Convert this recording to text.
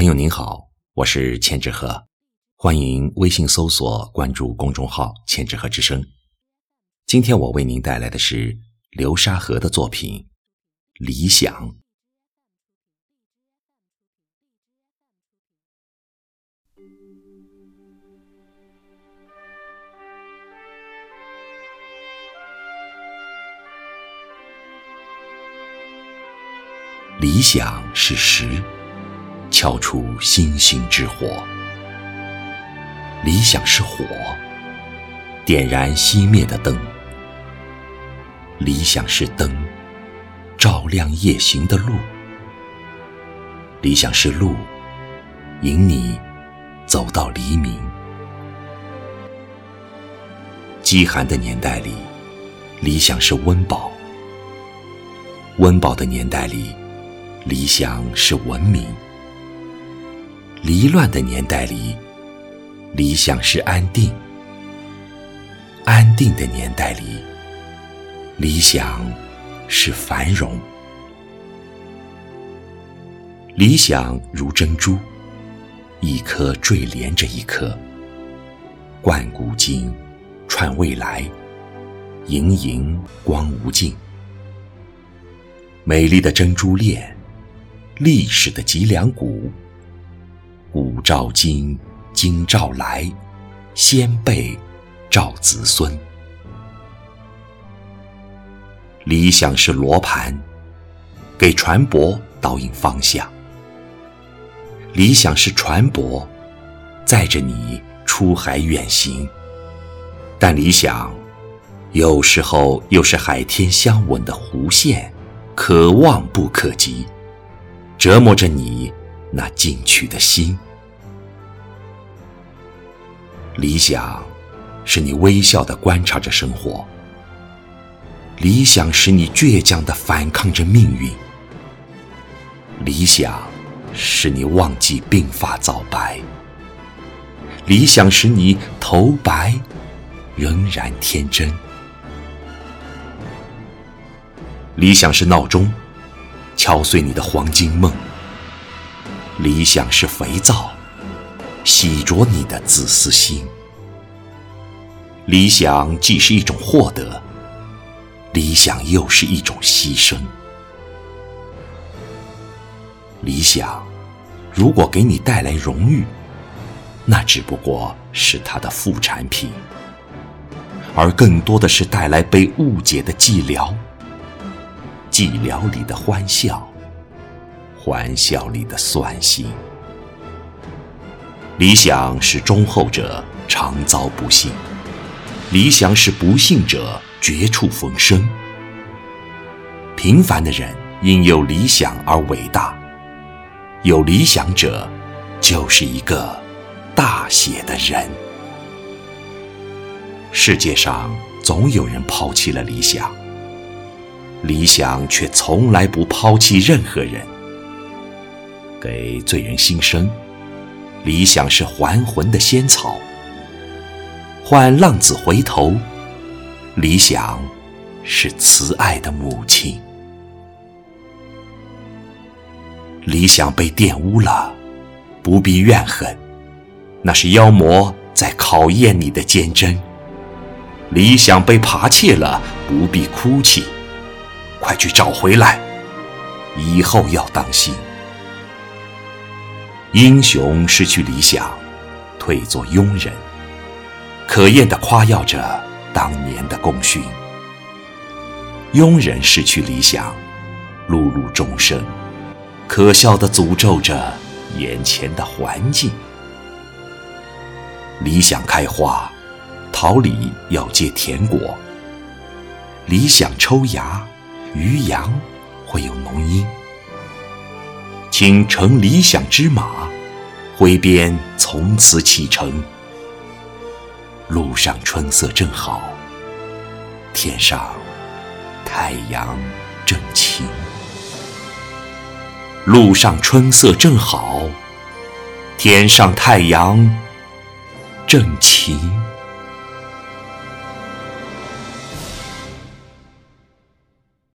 朋友您好，我是千纸鹤，欢迎微信搜索关注公众号“千纸鹤之声”。今天我为您带来的是流沙河的作品《理想》。理想是实，敲出星星之火；理想是火，点燃熄灭的灯；理想是灯，照亮夜行的路；理想是路，引你走到黎明。饥寒的年代里，理想是温饱；温饱的年代里，理想是文明；离乱的年代里，理想是安定；安定的年代里，理想是繁荣。理想如珍珠，一颗坠连着一颗，贯古今，串未来，盈盈光无尽。美丽的珍珠链。历史的脊梁骨，古照今，今照来，先辈照子孙。理想是罗盘，给船舶导引方向。理想是船舶，载着你出海远行。但理想，有时候又是海天相吻的弧线，可望不可及。折磨着你那进取的心。理想，是你微笑的观察着生活；理想，使你倔强的反抗着命运；理想，使你忘记鬓发早白；理想，使你头白仍然天真；理想是闹钟。敲碎你的黄金梦。理想是肥皂，洗濯你的自私心。理想既是一种获得，理想又是一种牺牲。理想如果给你带来荣誉，那只不过是它的副产品，而更多的是带来被误解的寂寥。寂寥里的欢笑，欢笑里的酸心。理想是忠厚者常遭不幸，理想是不幸者绝处逢生。平凡的人因有理想而伟大，有理想者就是一个大写的人。世界上总有人抛弃了理想。理想却从来不抛弃任何人，给罪人新生。理想是还魂的仙草，换浪子回头。理想是慈爱的母亲。理想被玷污了，不必怨恨，那是妖魔在考验你的坚贞。理想被扒窃了，不必哭泣。快去找回来！以后要当心。英雄失去理想，退作庸人，可厌地夸耀着当年的功勋；庸人失去理想，碌碌终生，可笑地诅咒着眼前的环境。理想开花，桃李要结甜果；理想抽芽。渔阳会有浓荫，请乘理想之马，挥鞭从此启程。路上春色正好，天上太阳正晴。路上春色正好，天上太阳正晴。